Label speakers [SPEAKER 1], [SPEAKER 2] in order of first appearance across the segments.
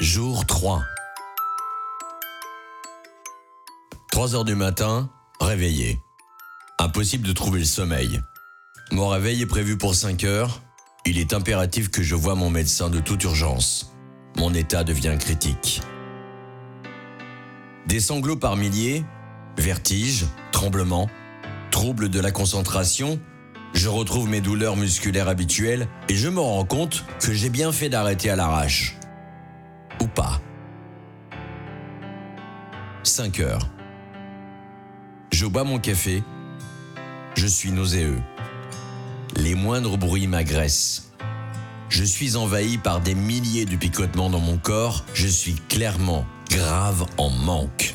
[SPEAKER 1] Jour 3. 3 heures du matin, réveillé. Impossible de trouver le sommeil. Mon réveil est prévu pour 5 heures. Il est impératif que je voie mon médecin de toute urgence. Mon état devient critique. Des sanglots par milliers, vertiges, tremblements, troubles de la concentration, je retrouve mes douleurs musculaires habituelles et je me rends compte que j'ai bien fait d'arrêter à l'arrache. Ou pas. 5 heures. Je bois mon café. Je suis nauséeux. Les moindres bruits m'agressent. Je suis envahi par des milliers de picotements dans mon corps. Je suis clairement grave en manque.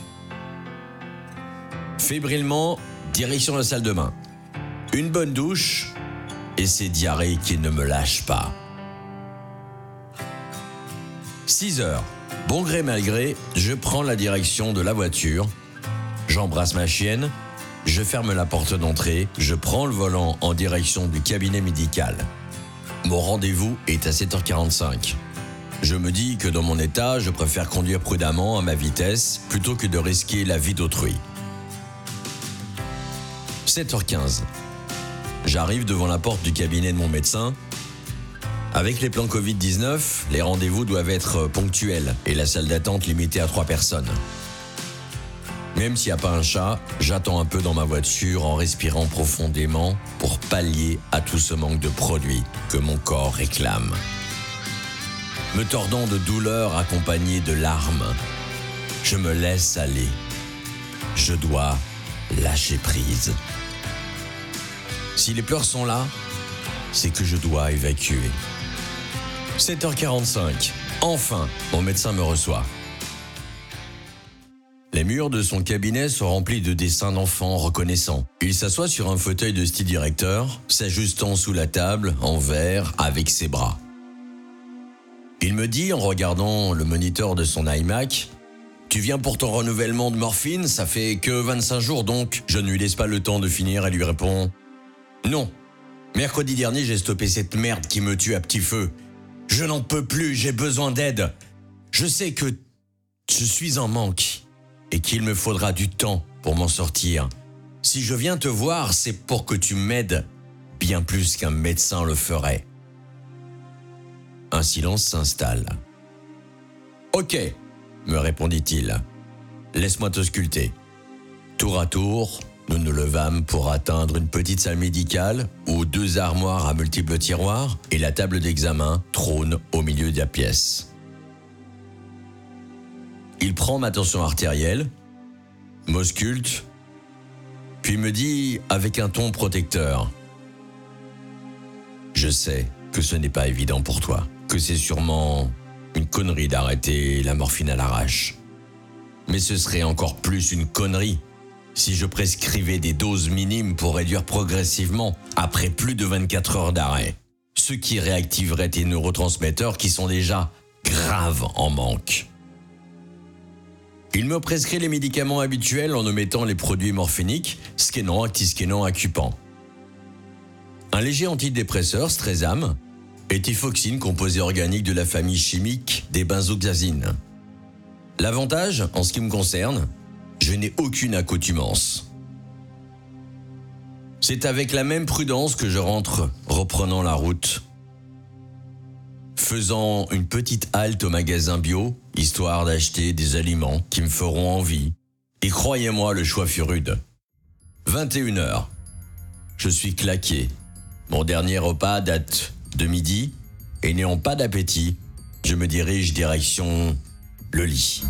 [SPEAKER 1] Fébrilement, direction la salle de bain. Une bonne douche et ces diarrhées qui ne me lâchent pas. 6 heures. Bon gré mal gré, je prends la direction de la voiture. J'embrasse ma chienne. Je ferme la porte d'entrée. Je prends le volant en direction du cabinet médical. Mon rendez-vous est à 7h45. Je me dis que dans mon état, je préfère conduire prudemment à ma vitesse plutôt que de risquer la vie d'autrui. 7h15. J'arrive devant la porte du cabinet de mon médecin. Avec les plans Covid-19, les rendez-vous doivent être ponctuels et la salle d'attente limitée à 3 personnes. Même s'il n'y a pas un chat, j'attends un peu dans ma voiture en respirant profondément pour pallier à tout ce manque de produits que mon corps réclame. Me tordant de douleurs accompagnées de larmes, je me laisse aller. Je dois lâcher prise. Si les pleurs sont là, c'est que je dois évacuer. 7h45. Enfin, mon médecin me reçoit. Les murs de son cabinet sont remplis de dessins d'enfants reconnaissants. Il s'assoit sur un fauteuil de style directeur, s'ajustant sous la table, en verre, avec ses bras. Il me dit, en regardant le moniteur de son iMac, Tu viens pour ton renouvellement de morphine, ça fait que 25 jours donc. Je ne lui laisse pas le temps de finir et lui réponds Non. Mercredi dernier, j'ai stoppé cette merde qui me tue à petit feu. Je n'en peux plus, j'ai besoin d'aide. Je sais que je suis en manque et qu'il me faudra du temps pour m'en sortir. Si je viens te voir, c'est pour que tu m'aides bien plus qu'un médecin le ferait. Un silence s'installe. Ok, me répondit-il. Laisse-moi te sculpter. Tour à tour, nous nous levâmes pour atteindre une petite salle médicale où deux armoires à multiples tiroirs et la table d'examen trônent au milieu de la pièce. Il prend ma tension artérielle, m'ausculte, puis me dit avec un ton protecteur Je sais que ce n'est pas évident pour toi, que c'est sûrement une connerie d'arrêter la morphine à l'arrache. Mais ce serait encore plus une connerie si je prescrivais des doses minimes pour réduire progressivement après plus de 24 heures d'arrêt, ce qui réactiverait tes neurotransmetteurs qui sont déjà graves en manque. Il me prescrit les médicaments habituels en omettant les produits morphiniques, scannant, antiscannant, occupant. Un léger antidépresseur, Strezam, et tifoxine, composé organique de la famille chimique des benzoxazines. L'avantage, en ce qui me concerne, je n'ai aucune accoutumance. C'est avec la même prudence que je rentre, reprenant la route faisant une petite halte au magasin bio, histoire d'acheter des aliments qui me feront envie. Et croyez-moi, le choix fut rude. 21h. Je suis claqué. Mon dernier repas date de midi, et n'ayant pas d'appétit, je me dirige direction le lit.